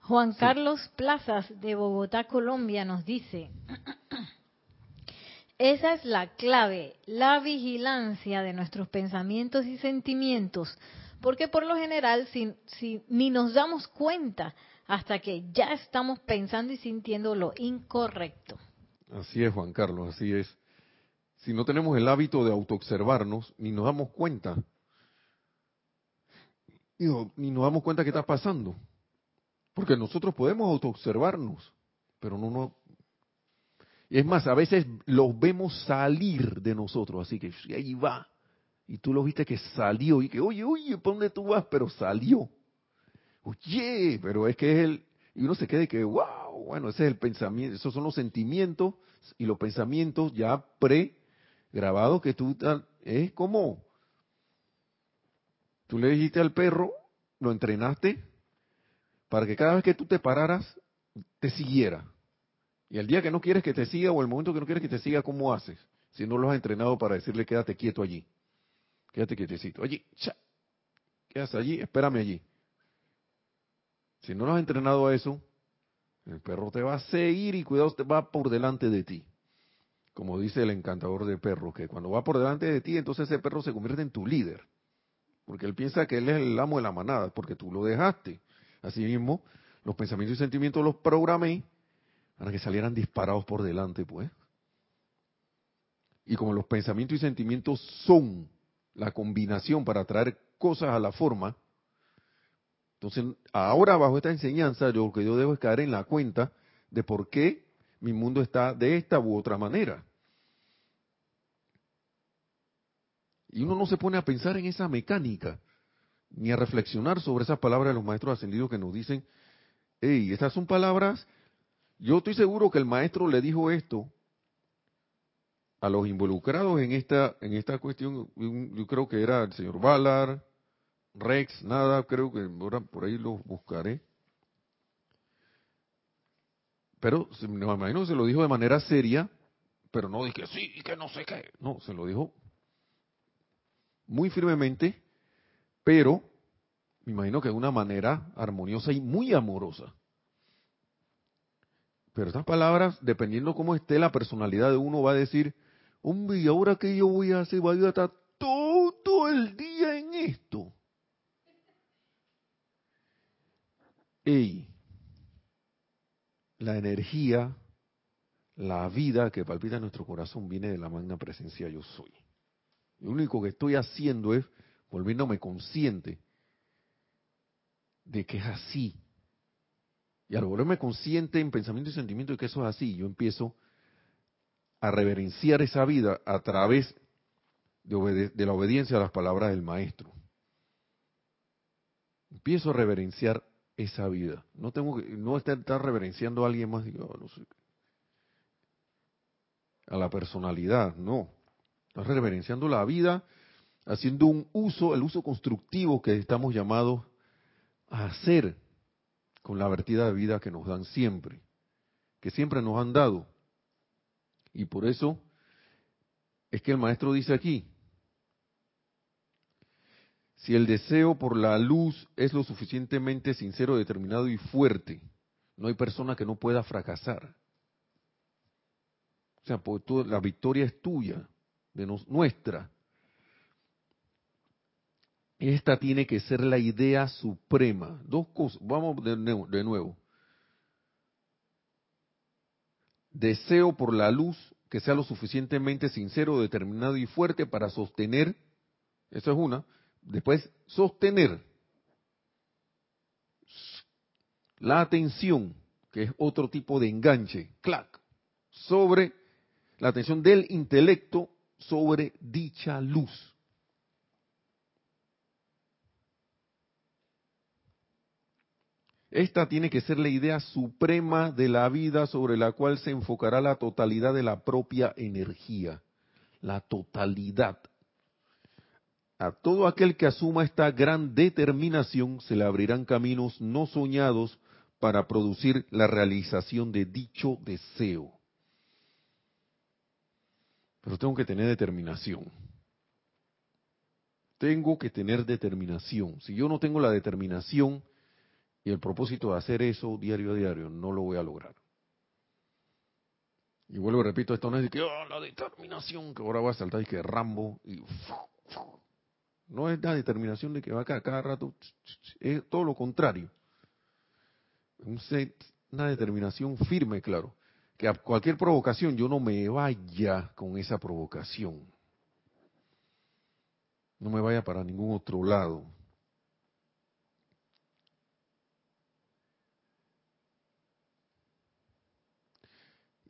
Juan Carlos Plazas de Bogotá, Colombia, nos dice, esa es la clave, la vigilancia de nuestros pensamientos y sentimientos porque por lo general si, ni nos damos cuenta hasta que ya estamos pensando y sintiendo lo incorrecto. Así es, Juan Carlos, así es. Si no tenemos el hábito de autoobservarnos, ni nos damos cuenta, ni nos damos cuenta qué está pasando. Porque nosotros podemos autoobservarnos, pero no nos... Y es más, a veces los vemos salir de nosotros, así que ahí va, y tú lo viste que salió y que, oye, oye, ¿para dónde tú vas? Pero salió. Oye, pero es que es el, y uno se queda que, wow, bueno, ese es el pensamiento, esos son los sentimientos y los pensamientos ya pre-grabados que tú, es como, tú le dijiste al perro, lo entrenaste para que cada vez que tú te pararas, te siguiera. Y el día que no quieres que te siga o el momento que no quieres que te siga, ¿cómo haces? Si no lo has entrenado para decirle quédate quieto allí. Quédate quietecito. Oye, cha, quédate allí, espérame allí. Si no lo has entrenado a eso, el perro te va a seguir y cuidado, te va por delante de ti. Como dice el encantador de perros, que cuando va por delante de ti, entonces ese perro se convierte en tu líder. Porque él piensa que él es el amo de la manada, porque tú lo dejaste. Así mismo, los pensamientos y sentimientos los programé para que salieran disparados por delante, pues. Y como los pensamientos y sentimientos son la combinación para traer cosas a la forma, entonces ahora bajo esta enseñanza yo lo que yo debo es caer en la cuenta de por qué mi mundo está de esta u otra manera. Y uno no se pone a pensar en esa mecánica, ni a reflexionar sobre esas palabras de los maestros ascendidos que nos dicen, hey, estas son palabras, yo estoy seguro que el maestro le dijo esto a los involucrados en esta en esta cuestión, yo creo que era el señor Ballard, Rex, nada, creo que ahora por ahí los buscaré. Pero me imagino se lo dijo de manera seria, pero no dije sí, que no sé qué. No, se lo dijo muy firmemente, pero me imagino que de una manera armoniosa y muy amorosa. Pero estas palabras, dependiendo cómo esté la personalidad de uno, va a decir, Hombre, ¿y ahora qué yo voy a hacer? Voy a estar todo el día en esto. Ey, la energía, la vida que palpita en nuestro corazón viene de la magna presencia yo soy. Lo único que estoy haciendo es volviéndome consciente de que es así. Y al volverme consciente en pensamiento y sentimiento de que eso es así, yo empiezo reverenciar esa vida a través de, de la obediencia a las palabras del maestro. Empiezo a reverenciar esa vida. No tengo que, no estar, reverenciando a alguien más, a la personalidad, no. Estás reverenciando la vida, haciendo un uso, el uso constructivo que estamos llamados a hacer con la vertida de vida que nos dan siempre, que siempre nos han dado. Y por eso es que el maestro dice aquí, si el deseo por la luz es lo suficientemente sincero, determinado y fuerte, no hay persona que no pueda fracasar. O sea, pues, la victoria es tuya, de nuestra. Esta tiene que ser la idea suprema. Dos cosas, vamos de de nuevo. Deseo por la luz que sea lo suficientemente sincero, determinado y fuerte para sostener, eso es una, Después, sostener la atención, que es otro tipo de enganche, clac, sobre la atención del intelecto sobre dicha luz. Esta tiene que ser la idea suprema de la vida sobre la cual se enfocará la totalidad de la propia energía. La totalidad. A todo aquel que asuma esta gran determinación se le abrirán caminos no soñados para producir la realización de dicho deseo. Pero tengo que tener determinación. Tengo que tener determinación. Si yo no tengo la determinación y el propósito de hacer eso diario a diario, no lo voy a lograr. Y vuelvo y repito, esto no es de que, oh, la determinación, que ahora voy a saltar y que Rambo y no es la determinación de que va a cada, cada rato, es todo lo contrario. una determinación firme, claro. Que a cualquier provocación yo no me vaya con esa provocación. No me vaya para ningún otro lado.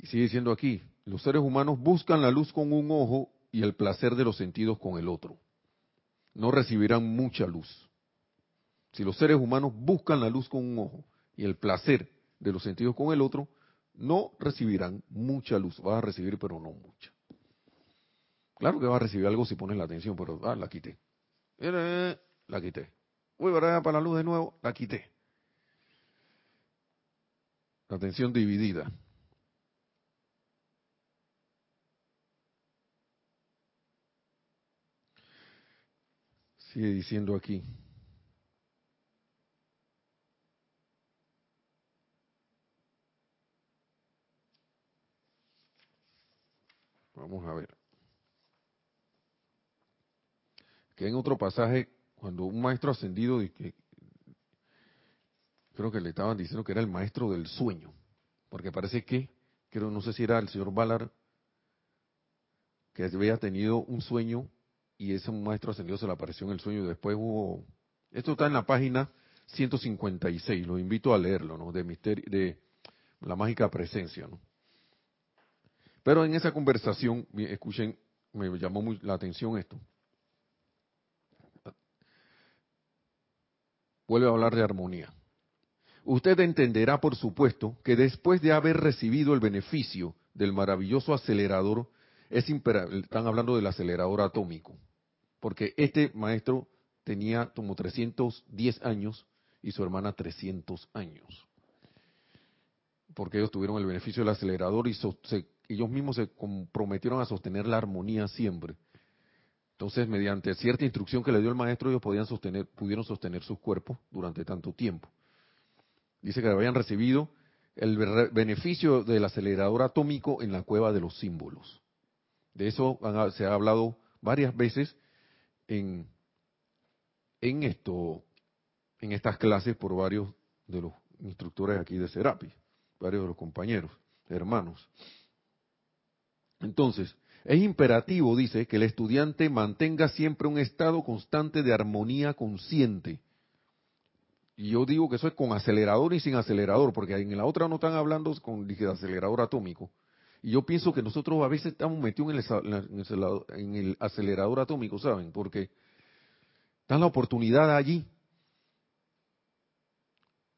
Y sigue diciendo aquí, los seres humanos buscan la luz con un ojo y el placer de los sentidos con el otro no recibirán mucha luz. Si los seres humanos buscan la luz con un ojo y el placer de los sentidos con el otro, no recibirán mucha luz. Vas a recibir, pero no mucha. Claro que vas a recibir algo si pones la atención, pero ah, la quité. La quité. Voy para para la luz de nuevo, la quité. La atención dividida. Sigue diciendo aquí. Vamos a ver. Que en otro pasaje, cuando un maestro ascendido, que, creo que le estaban diciendo que era el maestro del sueño, porque parece que, creo, no sé si era el señor Ballard, que había tenido un sueño y ese maestro ascendido se le apareció en el sueño. Después hubo, esto está en la página 156, lo invito a leerlo, ¿no? De, misterio, de la mágica presencia, ¿no? Pero en esa conversación, escuchen, me llamó la atención esto. Vuelve a hablar de armonía. Usted entenderá, por supuesto, que después de haber recibido el beneficio del maravilloso acelerador, es están hablando del acelerador atómico, porque este maestro tenía como 310 años y su hermana 300 años. Porque ellos tuvieron el beneficio del acelerador y ellos mismos se comprometieron a sostener la armonía siempre. Entonces, mediante cierta instrucción que le dio el maestro, ellos podían sostener, pudieron sostener sus cuerpos durante tanto tiempo. Dice que habían recibido el beneficio del acelerador atómico en la cueva de los símbolos. De eso se ha hablado varias veces en, en esto, en estas clases por varios de los instructores aquí de Serapi, varios de los compañeros, hermanos. Entonces, es imperativo, dice, que el estudiante mantenga siempre un estado constante de armonía consciente. Y yo digo que eso es con acelerador y sin acelerador, porque en la otra no están hablando con acelerador atómico. Y yo pienso que nosotros a veces estamos metidos en el, acelerador atómico, ¿saben? Porque está la oportunidad allí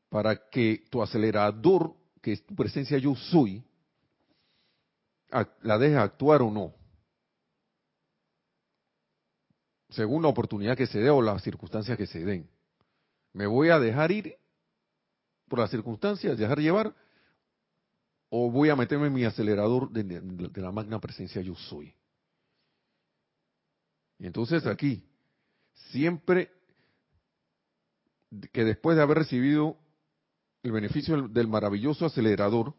para que tu acelerador, que es tu presencia yo soy, la deje actuar o no. Según la oportunidad que se dé o las circunstancias que se den. ¿Me voy a dejar ir por las circunstancias, dejar llevar? ¿O voy a meterme en mi acelerador de, la magna presencia yo soy? Y entonces aquí, siempre que después de haber recibido el beneficio del maravilloso acelerador,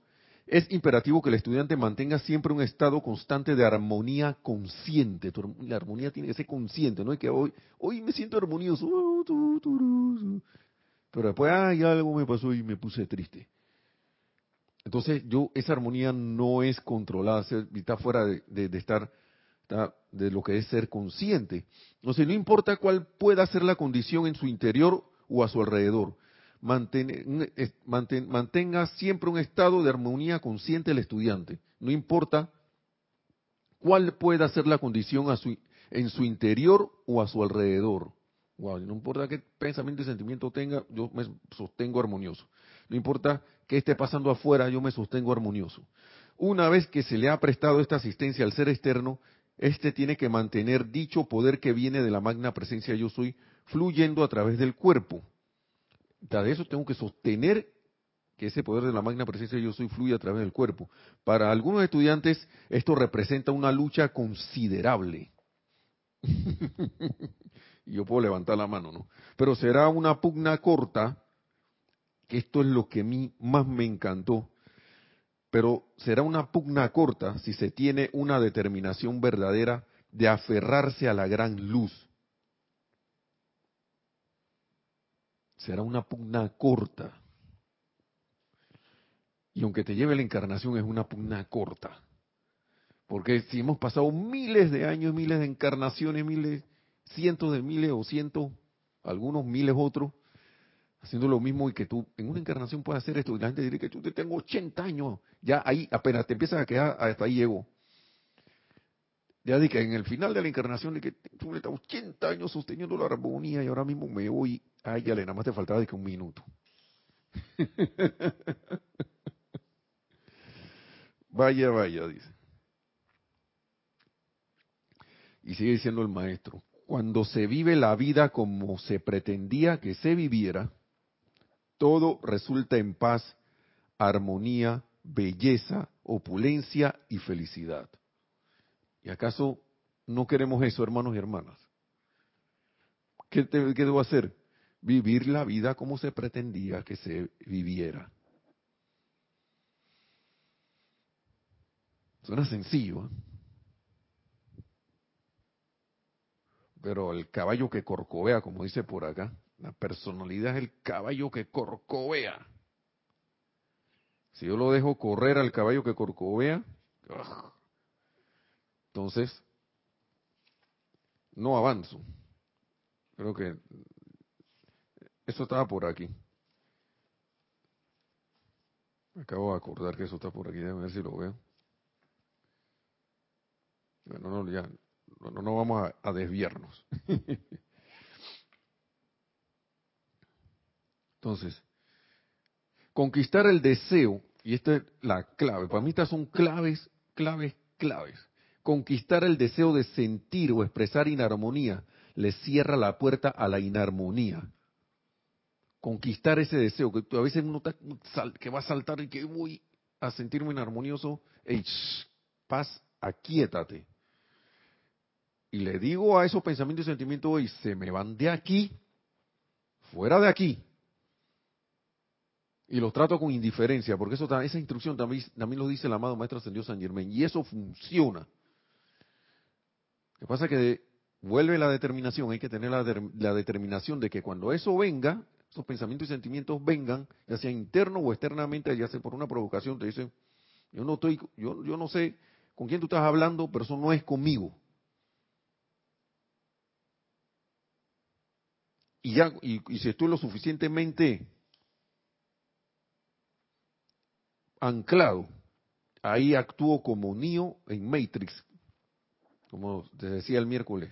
es imperativo que el estudiante mantenga siempre un estado constante de armonía consciente. La armonía tiene que ser consciente, no es que hoy, hoy me siento armonioso, pero después, ay, algo me pasó y me puse triste. Entonces, yo, esa armonía no es controlada, está fuera de, de estar, de lo que es ser consciente. Entonces, no importa cuál pueda ser la condición en su interior o a su alrededor, mantenga siempre un estado de armonía consciente el estudiante. No importa cuál pueda ser la condición en su interior o a su alrededor. no importa qué pensamiento y sentimiento tenga, yo me sostengo armonioso. No importa qué esté pasando afuera, yo me sostengo armonioso. Una vez que se le ha prestado esta asistencia al ser externo, éste tiene que mantener dicho poder que viene de la magna presencia yo soy fluyendo a través del cuerpo de eso tengo que sostener que ese poder de la magna presencia yo soy fluye a través del cuerpo. Para algunos estudiantes esto representa una lucha considerable. yo puedo levantar la mano, ¿no? Pero será una pugna corta, esto es lo que a mí más me encantó, pero será una pugna corta si se tiene una determinación verdadera de aferrarse a la gran luz será una pugna corta. Y aunque te lleve la encarnación, es una pugna corta. Porque si hemos pasado miles de años, miles de encarnaciones, miles, cientos de miles o cientos, algunos miles otros, haciendo lo mismo y que tú en una encarnación puedes hacer esto, y la gente dice que tú te tengo 80 años, ya ahí apenas te empiezas a quedar, hasta ahí llego. Ya dije, en el final de la encarnación, de que tú estás 80 años sosteniendo la armonía y ahora mismo me voy Ay, ya le nada más te faltaba de que un minuto. vaya, vaya, dice. Y sigue diciendo el maestro, cuando se vive la vida como se pretendía que se viviera, todo resulta en paz, armonía, belleza, opulencia y felicidad. ¿Y acaso no queremos eso, hermanos y hermanas? ¿Qué, qué debo hacer? vivir la vida como se pretendía que se viviera. Suena sencillo, ¿eh? pero el caballo que corcovea, como dice por acá, la personalidad es el caballo que corcovea. Si yo lo dejo correr al caballo que corcovea, entonces no avanzo. Creo que eso estaba por aquí. Acabo de acordar que eso está por aquí, déjame ver si lo veo. Bueno, no, ya, no, no vamos a, a desviarnos. Entonces, conquistar el deseo, y esta es la clave, para mí estas son claves, claves, claves. Conquistar el deseo de sentir o expresar inarmonía le cierra la puerta a la inarmonía conquistar ese deseo, que a veces uno está, que va a saltar y que voy a sentirme inarmonioso, hey, paz, aquíétate. Y le digo a esos pensamientos y sentimientos hoy, se me van de aquí, fuera de aquí. Y los trato con indiferencia, porque eso esa instrucción también, también lo dice el amado Maestro Ascendido San Germán, y eso funciona. Lo que pasa es que vuelve la determinación, hay que tener la, la determinación de que cuando eso venga, esos pensamientos y sentimientos vengan, ya sea interno o externamente, ya sea por una provocación, te dicen, yo no estoy, yo, yo no sé con quién tú estás hablando, pero eso no es conmigo. y ya y, si estoy lo suficientemente anclado, ahí actúo como Neo en Matrix, como te decía el miércoles,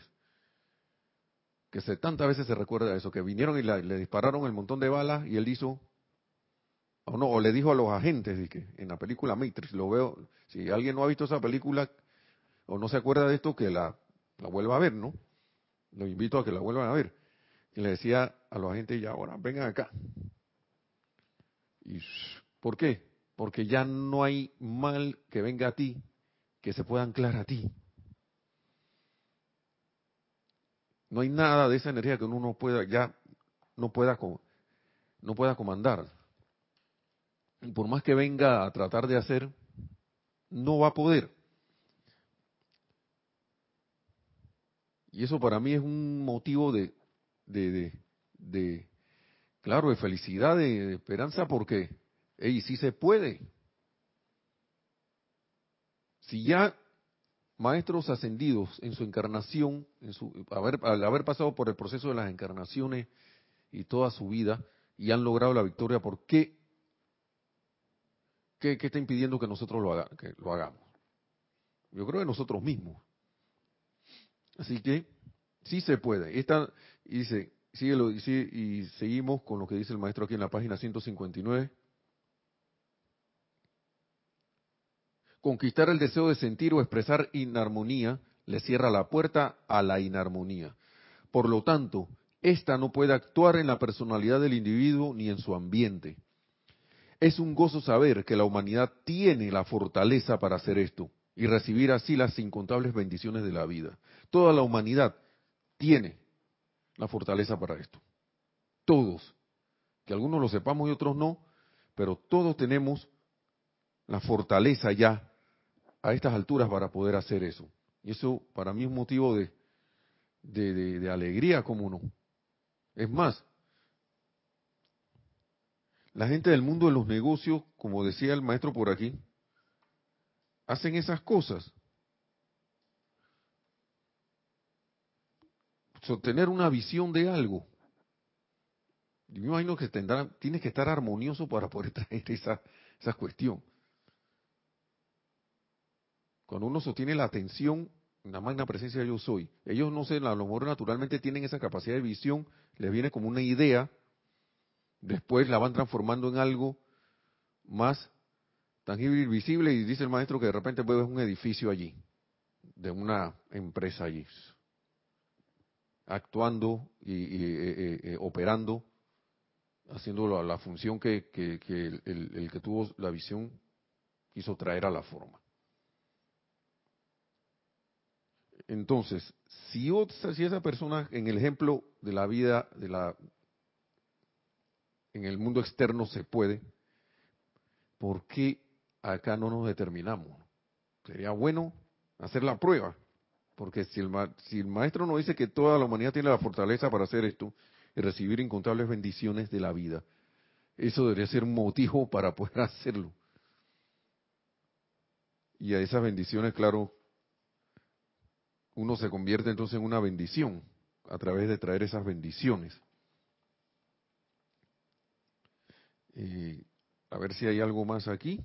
que se, tantas veces se recuerda eso, que vinieron y le dispararon el montón de balas y él hizo, o no, o le dijo a los agentes, que en la película Matrix, lo veo, si alguien no ha visto esa película o no se acuerda de esto, que la, vuelva a ver, ¿no? Lo invito a que la vuelvan a ver. Y le decía a los agentes, ya ahora, vengan acá. ¿Y por qué? Porque ya no hay mal que venga a ti que se pueda anclar a ti. No hay nada de esa energía que uno no pueda, ya no pueda, no pueda comandar. Y por más que venga a tratar de hacer, no va a poder. Y eso para mí es un motivo de, claro, de felicidad, de, esperanza, porque, hey, sí se puede. Si ya maestros ascendidos en su encarnación, en su, haber, al haber pasado por el proceso de las encarnaciones y toda su vida, y han logrado la victoria, ¿por qué? ¿Qué, está impidiendo que nosotros lo, haga, que lo hagamos? Yo creo que nosotros mismos. Así que sí se puede. Esta, dice, síguelo, y seguimos con lo que dice el maestro aquí en la página 159. Conquistar el deseo de sentir o expresar inarmonía le cierra la puerta a la inarmonía. Por lo tanto, esta no puede actuar en la personalidad del individuo ni en su ambiente. Es un gozo saber que la humanidad tiene la fortaleza para hacer esto y recibir así las incontables bendiciones de la vida. Toda la humanidad tiene la fortaleza para esto. Todos. Que algunos lo sepamos y otros no, pero todos tenemos la fortaleza ya a estas alturas para poder hacer eso. Y eso para mí es motivo de, de, alegría, como no. Es más, la gente del mundo de los negocios, como decía el maestro por aquí, hacen esas cosas sostener una visión de algo. Yo me imagino que tendrá, tiene que estar armonioso para poder traer esa, esa cuestión. Cuando uno sostiene la atención en la magna presencia yo soy, ellos no sé, a lo mejor naturalmente tienen esa capacidad de visión, les viene como una idea, después la van transformando en algo más tangible y visible y dice el maestro que de repente ver un edificio allí, de una empresa allí actuando y, eh, eh, eh, operando, haciendo la, función que, el, que tuvo la visión quiso traer a la forma. Entonces, si, si esa persona, en el ejemplo de la vida, de la, en el mundo externo se puede, ¿por qué acá no nos determinamos? Sería bueno hacer la prueba. Porque si el, si el maestro nos dice que toda la humanidad tiene la fortaleza para hacer esto y recibir incontables bendiciones de la vida, eso debería ser un motivo para poder hacerlo. Y a esas bendiciones, claro, uno se convierte entonces en una bendición a través de traer esas bendiciones. a ver si hay algo más aquí.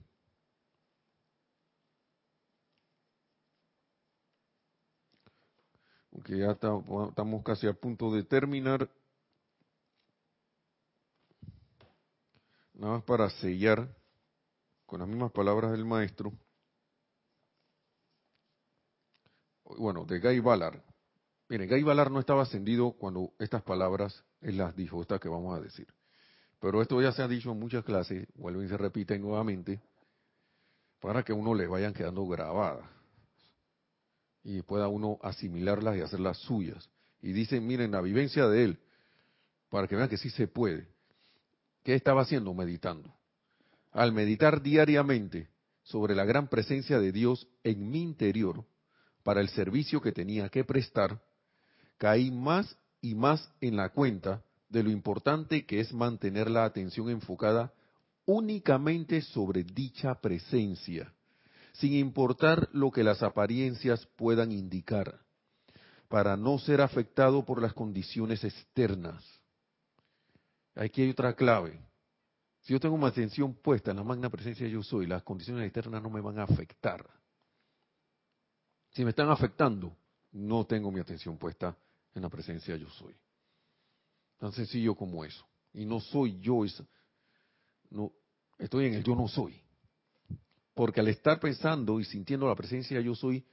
que ya estamos casi a punto de terminar. Nada más para sellar con las mismas palabras del maestro. Bueno, de Guy Ballard. Miren, Guy Ballard no estaba ascendido cuando estas palabras las dijo, estas que vamos a decir. Pero esto ya se ha dicho en muchas clases, vuelven y se repiten nuevamente, para que uno le vayan quedando grabadas y pueda uno asimilarlas y hacerlas suyas. Y dicen, miren, la vivencia de él, para que vean que sí se puede. ¿Qué estaba haciendo? Meditando. Al meditar diariamente sobre la gran presencia de Dios en mi interior, para el servicio que tenía que prestar, caí más y más en la cuenta de lo importante que es mantener la atención enfocada únicamente sobre dicha presencia sin importar lo que las apariencias puedan indicar, para no ser afectado por las condiciones externas. aquí hay otra clave. Si yo tengo mi atención puesta en la magna presencia yo soy, las condiciones externas no me van a afectar. Si me están afectando, no tengo mi atención puesta en la presencia yo soy. Tan sencillo como eso. Y no soy yo esa. No, estoy en el yo no soy. Porque al estar pensando y sintiendo la presencia yo soy,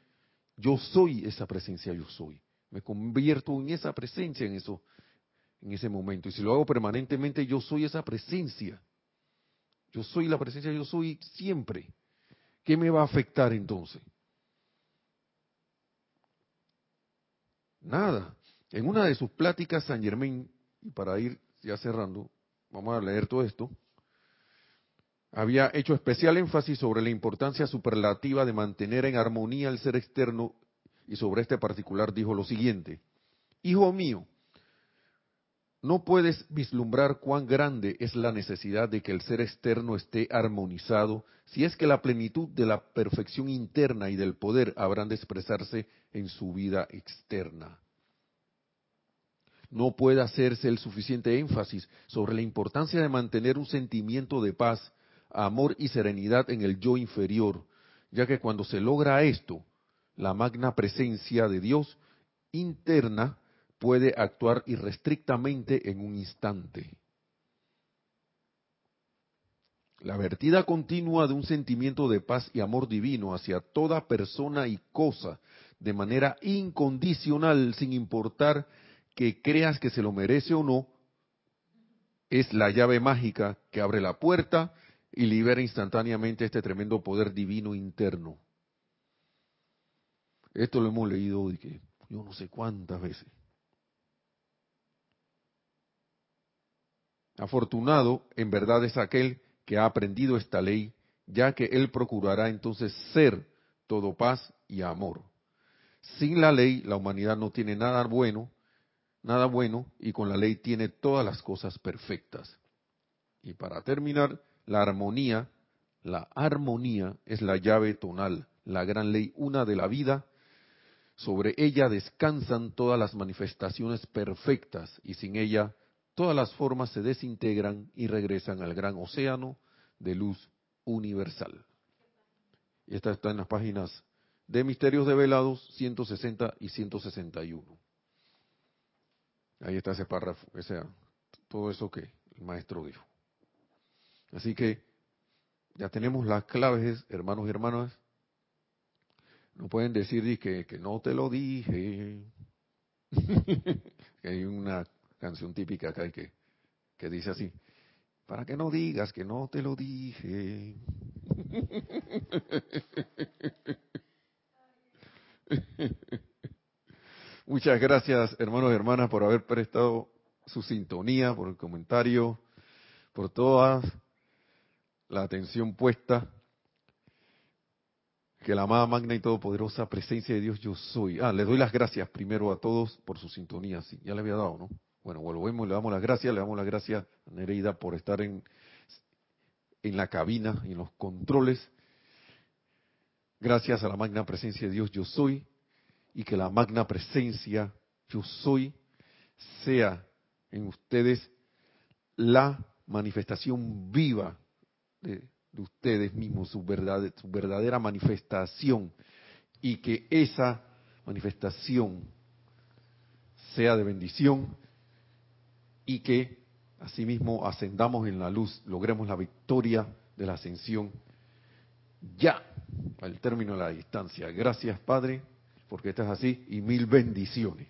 yo soy esa presencia yo soy. Me convierto en esa presencia en eso, en ese momento. Y si lo hago permanentemente, yo soy esa presencia. Yo soy la presencia, yo soy siempre. ¿Qué me va a afectar entonces? Nada. En una de sus pláticas, San Germain, y para ir ya cerrando, vamos a leer todo esto, había hecho especial énfasis sobre la importancia superlativa de mantener en armonía el ser externo y sobre este particular dijo lo siguiente, Hijo mío, no puedes vislumbrar cuán grande es la necesidad de que el ser externo esté armonizado si es que la plenitud de la perfección interna y del poder habrán de expresarse en su vida externa. No puede hacerse el suficiente énfasis sobre la importancia de mantener un sentimiento de paz, amor y serenidad en el yo inferior, ya que cuando se logra esto, la magna presencia de Dios interna puede actuar irrestrictamente en un instante. La vertida continua de un sentimiento de paz y amor divino hacia toda persona y cosa, de manera incondicional, sin importar que creas que se lo merece o no, es la llave mágica que abre la puerta y libera instantáneamente este tremendo poder divino interno. Esto lo hemos leído yo no sé cuántas veces. Afortunado en verdad es aquel que ha aprendido esta ley, ya que él procurará entonces ser todo paz y amor. Sin la ley la humanidad no tiene nada bueno, nada bueno, y con la ley tiene todas las cosas perfectas. Y para terminar, la armonía, la armonía es la llave tonal, la gran ley una de la vida. Sobre ella descansan todas las manifestaciones perfectas y sin ella todas las formas se desintegran y regresan al gran océano de luz universal. Y esta está en las páginas de Misterios Develados 160 y 161. Ahí está ese párrafo, ese, todo eso que el maestro dijo. Así que ya tenemos las claves, hermanos y hermanas. No pueden decir que, que no te lo dije. Hay una canción típica acá que, que dice así, para que no digas que no te lo dije. Muchas gracias, hermanos y hermanas, por haber prestado su sintonía, por el comentario, por toda la atención puesta. Que la amada, magna y todopoderosa presencia de Dios yo soy. Ah, le doy las gracias primero a todos por su sintonía. Sí, ya le había dado, ¿no? Bueno, volvemos, le damos las gracias, le damos las gracias a Nereida por estar en, en la cabina en los controles. Gracias a la magna presencia de Dios yo soy y que la magna presencia yo soy sea en ustedes la manifestación viva de, ustedes mismos, su, verdad, su verdadera manifestación y que esa manifestación sea de bendición y que asimismo ascendamos en la luz, logremos la victoria de la ascensión ya al término de la distancia. Gracias, Padre, porque estás así y mil bendiciones.